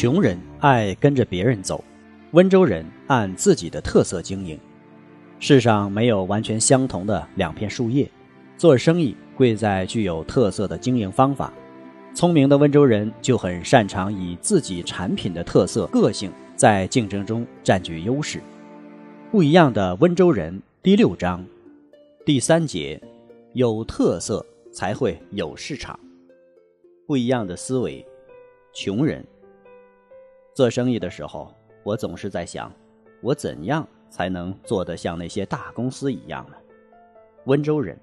穷人爱跟着别人走。温州人按自己的特色经营，世上没有完全相同的两片树叶。做生意贵在具有特色的经营方法。聪明的温州人就很擅长以自己产品的特色、个性在竞争中占据优势。不一样的温州人第六章第三节，有特色才会有市场。不一样的思维，穷人做生意的时候。我总是在想，我怎样才能做得像那些大公司一样呢？温州人，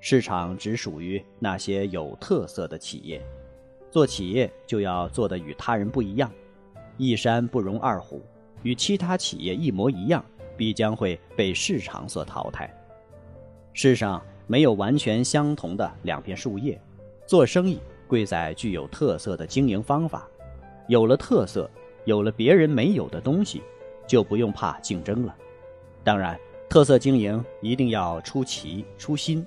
市场只属于那些有特色的企业。做企业就要做得与他人不一样，一山不容二虎，与其他企业一模一样，必将会被市场所淘汰。世上没有完全相同的两片树叶，做生意贵在具有特色的经营方法，有了特色。有了别人没有的东西，就不用怕竞争了。当然，特色经营一定要出奇出新，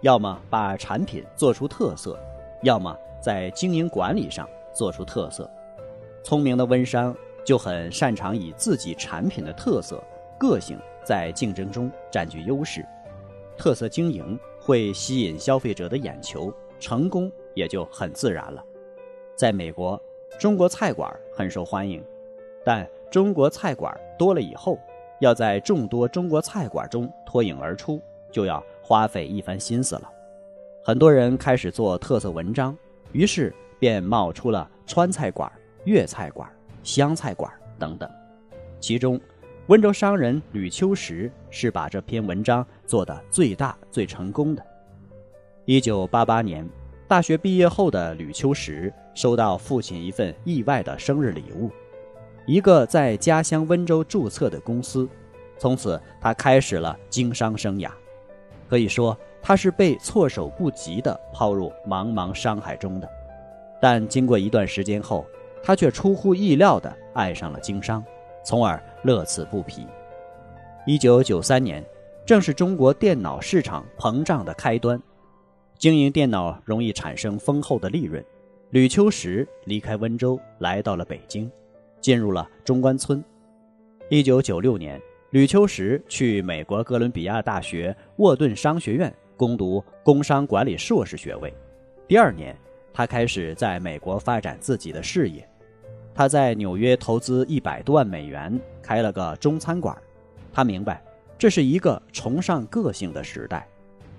要么把产品做出特色，要么在经营管理上做出特色。聪明的温商就很擅长以自己产品的特色、个性在竞争中占据优势。特色经营会吸引消费者的眼球，成功也就很自然了。在美国。中国菜馆很受欢迎，但中国菜馆多了以后，要在众多中国菜馆中脱颖而出，就要花费一番心思了。很多人开始做特色文章，于是便冒出了川菜馆、粤菜馆、湘菜馆等等。其中，温州商人吕秋实是把这篇文章做得最大、最成功的。一九八八年。大学毕业后的吕秋实收到父亲一份意外的生日礼物，一个在家乡温州注册的公司。从此，他开始了经商生涯。可以说，他是被措手不及地抛入茫茫商海中的。但经过一段时间后，他却出乎意料地爱上了经商，从而乐此不疲。一九九三年，正是中国电脑市场膨胀的开端。经营电脑容易产生丰厚的利润，吕秋实离开温州，来到了北京，进入了中关村。一九九六年，吕秋实去美国哥伦比亚大学沃顿商学院攻读工商管理硕士学位。第二年，他开始在美国发展自己的事业。他在纽约投资一百多万美元，开了个中餐馆。他明白，这是一个崇尚个性的时代。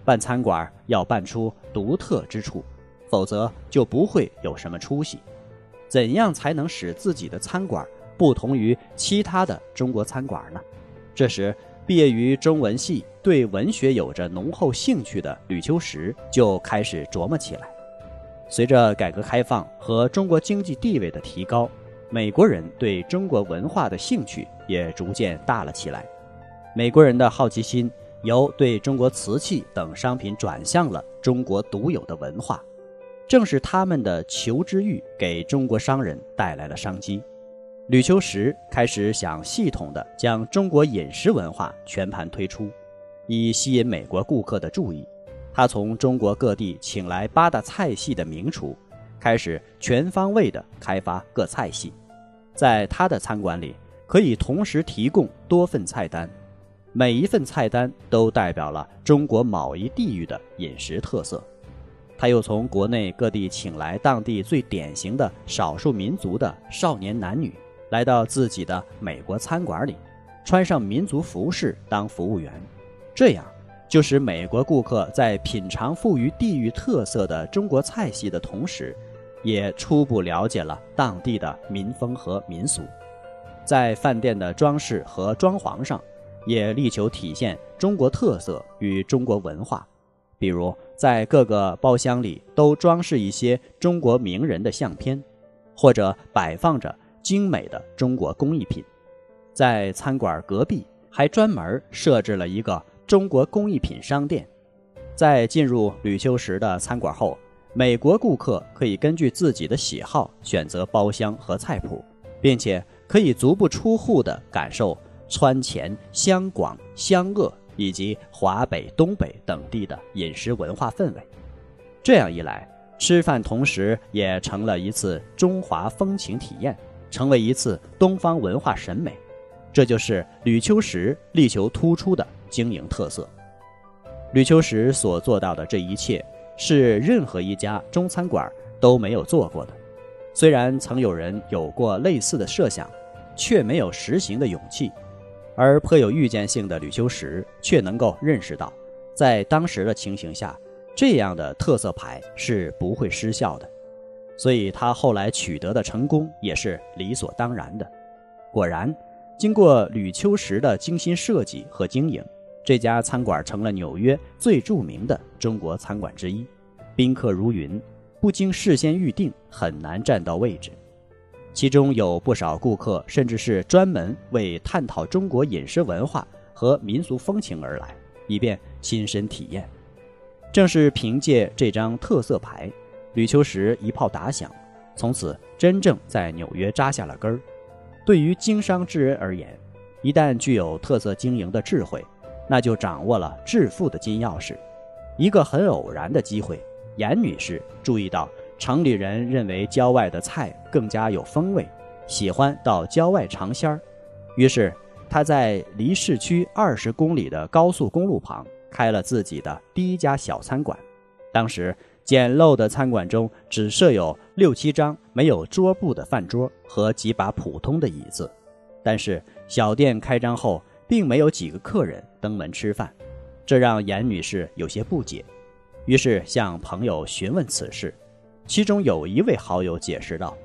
办餐馆要办出独特之处，否则就不会有什么出息。怎样才能使自己的餐馆不同于其他的中国餐馆呢？这时，毕业于中文系、对文学有着浓厚兴趣的吕秋实就开始琢磨起来。随着改革开放和中国经济地位的提高，美国人对中国文化的兴趣也逐渐大了起来。美国人的好奇心。由对中国瓷器等商品转向了中国独有的文化，正是他们的求知欲给中国商人带来了商机。吕秋实开始想系统地将中国饮食文化全盘推出，以吸引美国顾客的注意。他从中国各地请来八大菜系的名厨，开始全方位地开发各菜系。在他的餐馆里，可以同时提供多份菜单。每一份菜单都代表了中国某一地域的饮食特色。他又从国内各地请来当地最典型的少数民族的少年男女，来到自己的美国餐馆里，穿上民族服饰当服务员。这样，就使美国顾客在品尝富于地域特色的中国菜系的同时，也初步了解了当地的民风和民俗。在饭店的装饰和装潢上。也力求体现中国特色与中国文化，比如在各个包厢里都装饰一些中国名人的相片，或者摆放着精美的中国工艺品。在餐馆隔壁还专门设置了一个中国工艺品商店。在进入吕秋实的餐馆后，美国顾客可以根据自己的喜好选择包厢和菜谱，并且可以足不出户地感受川黔、湘广、湘鄂以及华北、东北等地的饮食文化氛围。这样一来，吃饭同时也成了一次中华风情体验，成为一次东方文化审美。这就是吕秋实力求突出的经营特色。吕秋实所做到的这一切，是任何一家中餐馆都没有做过的。虽然曾有人有过类似的设想，却没有实行的勇气。而颇有预见性的吕秋实却能够认识到，在当时的情形下，这样的特色牌是不会失效的。所以他后来取得的成功也是理所当然的。果然。经过吕秋实的精心设计和经营，这家餐馆成了纽约最著名的中国餐馆之一，宾客如云，不经事先预定很难占到位置。其中有不少顾客甚至是专门为探讨中国饮食文化和民俗风情而来，以便亲身体验。正是凭借这张特色牌，吕秋实一炮打响，从此真正在纽约扎下了根儿。对于经商之人而言，一旦具有特色经营的智慧，那就掌握了致富的金钥匙。一个很偶然的机会，严女士注意到城里人认为郊外的菜更加有风味，喜欢到郊外尝鲜儿。于是，他在离市区二十公里的高速公路旁开了自己的第一家小餐馆。当时。简陋的餐馆中只设有六七张没有桌布的饭桌和几把普通的椅子，但是小店开张后，并没有几个客人登门吃饭，这让严女士有些不解，于是向朋友询问此事。其中有一位好友解释道：“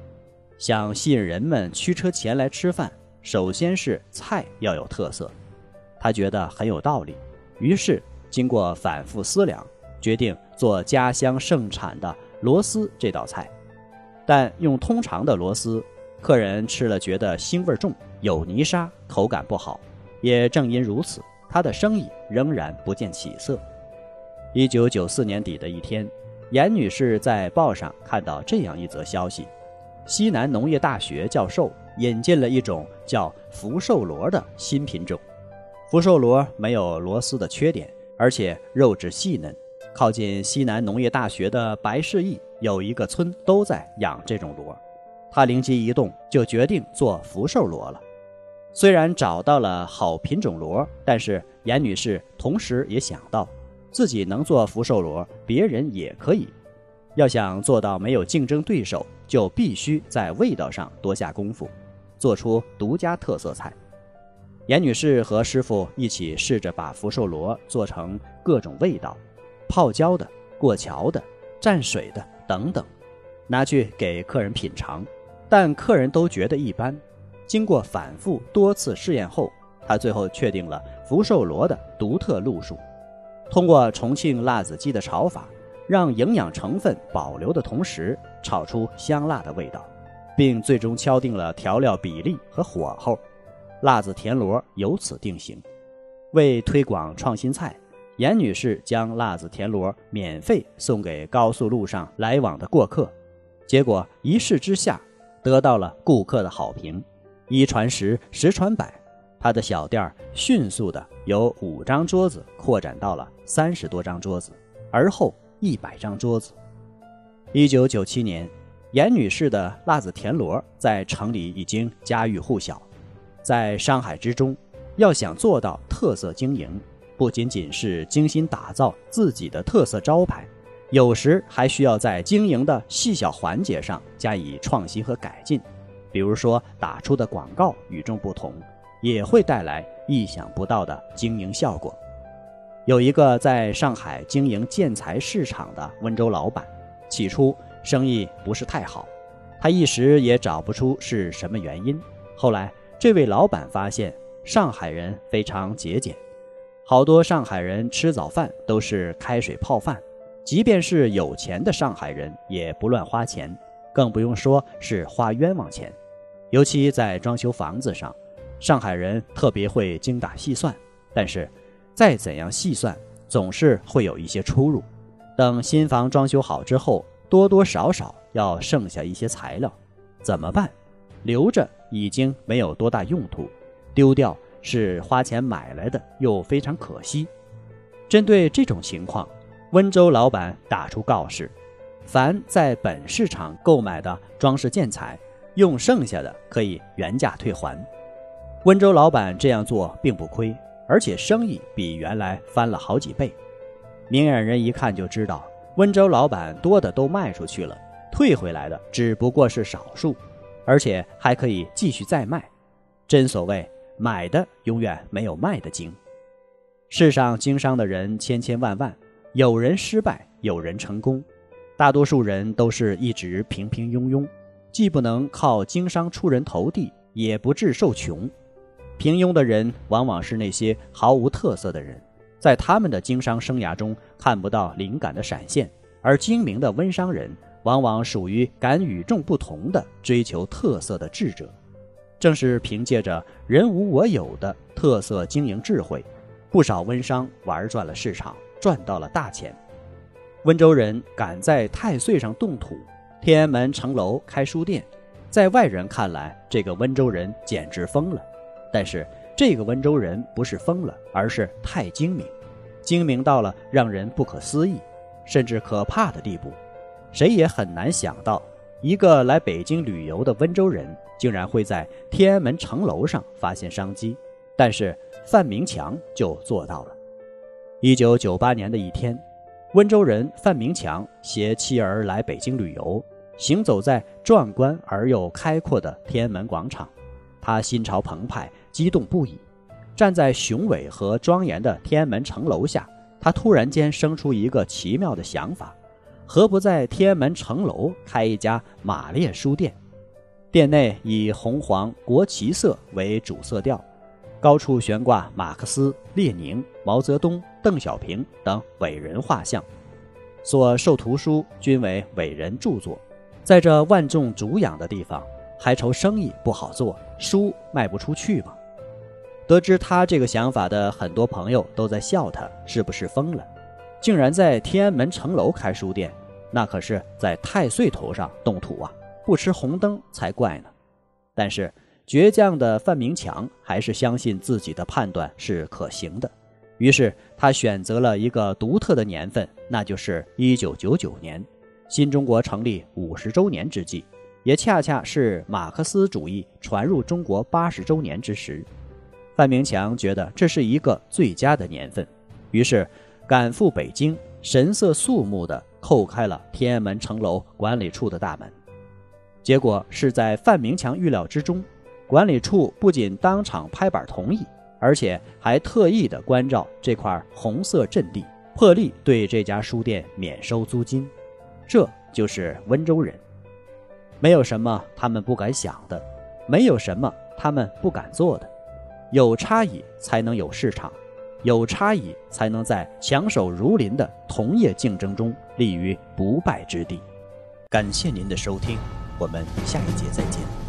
想吸引人们驱车前来吃饭，首先是菜要有特色。”他觉得很有道理，于是经过反复思量。决定做家乡盛产的螺丝这道菜，但用通常的螺丝，客人吃了觉得腥味重，有泥沙，口感不好。也正因如此，他的生意仍然不见起色。一九九四年底的一天，严女士在报上看到这样一则消息：西南农业大学教授引进了一种叫福寿螺的新品种。福寿螺没有螺丝的缺点，而且肉质细嫩。靠近西南农业大学的白市驿有一个村都在养这种螺，他灵机一动，就决定做福寿螺了。虽然找到了好品种螺，但是严女士同时也想到，自己能做福寿螺，别人也可以。要想做到没有竞争对手，就必须在味道上多下功夫，做出独家特色菜。严女士和师傅一起试着把福寿螺做成各种味道。泡椒的、过桥的、蘸水的等等，拿去给客人品尝，但客人都觉得一般。经过反复多次试验后，他最后确定了福寿螺的独特路数。通过重庆辣子鸡的炒法，让营养成分保留的同时，炒出香辣的味道，并最终敲定了调料比例和火候，辣子田螺由此定型。为推广创新菜。严女士将辣子田螺免费送给高速路上来往的过客，结果一试之下，得到了顾客的好评。一传十，十传百，他的小店儿迅速的由五张桌子扩展到了三十多张桌子，而后一百张桌子。一九九七年，严女士的辣子田螺在城里已经家喻户晓，在商海之中，要想做到特色经营。不仅仅是精心打造自己的特色招牌，有时还需要在经营的细小环节上加以创新和改进。比如说，打出的广告与众不同，也会带来意想不到的经营效果。有一个在上海经营建材市场的温州老板，起初生意不是太好，他一时也找不出是什么原因。后来，这位老板发现上海人非常节俭。好多上海人吃早饭都是开水泡饭，即便是有钱的上海人也不乱花钱，更不用说是花冤枉钱。尤其在装修房子上，上海人特别会精打细算。但是，再怎样细算，总是会有一些出入。等新房装修好之后，多多少少要剩下一些材料，怎么办？留着已经没有多大用途，丢掉。是花钱买来的，又非常可惜。针对这种情况，温州老板打出告示：凡在本市场购买的装饰建材，用剩下的可以原价退还。温州老板这样做并不亏，而且生意比原来翻了好几倍。明眼人一看就知道，温州老板多的都卖出去了，退回来的只不过是少数，而且还可以继续再卖。真所谓。买的永远没有卖的精。世上经商的人千千万万，有人失败，有人成功，大多数人都是一直平平庸庸，既不能靠经商出人头地，也不致受穷。平庸的人往往是那些毫无特色的人，在他们的经商生涯中看不到灵感的闪现，而精明的温商人往往属于敢与众不同的追求特色的智者。正是凭借着人无我有的特色经营智慧，不少温商玩转了市场，赚到了大钱。温州人敢在太岁上动土，天安门城楼开书店，在外人看来，这个温州人简直疯了。但是这个温州人不是疯了，而是太精明，精明到了让人不可思议，甚至可怕的地步。谁也很难想到，一个来北京旅游的温州人。竟然会在天安门城楼上发现商机，但是范明强就做到了。一九九八年的一天，温州人范明强携妻儿来北京旅游，行走在壮观而又开阔的天安门广场，他心潮澎湃，激动不已。站在雄伟和庄严的天安门城楼下，他突然间生出一个奇妙的想法：何不在天安门城楼开一家马列书店？店内以红黄国旗色为主色调，高处悬挂马克思、列宁、毛泽东、邓小平等伟人画像，所售图书均为伟人著作。在这万众瞩仰的地方，还愁生意不好做，书卖不出去吗？得知他这个想法的很多朋友都在笑他是不是疯了，竟然在天安门城楼开书店，那可是在太岁头上动土啊！不吃红灯才怪呢，但是倔强的范明强还是相信自己的判断是可行的，于是他选择了一个独特的年份，那就是一九九九年，新中国成立五十周年之际，也恰恰是马克思主义传入中国八十周年之时。范明强觉得这是一个最佳的年份，于是赶赴北京，神色肃穆地叩开了天安门城楼管理处的大门。结果是在范明强预料之中，管理处不仅当场拍板同意，而且还特意的关照这块红色阵地，破例对这家书店免收租金。这就是温州人，没有什么他们不敢想的，没有什么他们不敢做的。有差异才能有市场，有差异才能在强手如林的同业竞争中立于不败之地。感谢您的收听。我们下一节再见。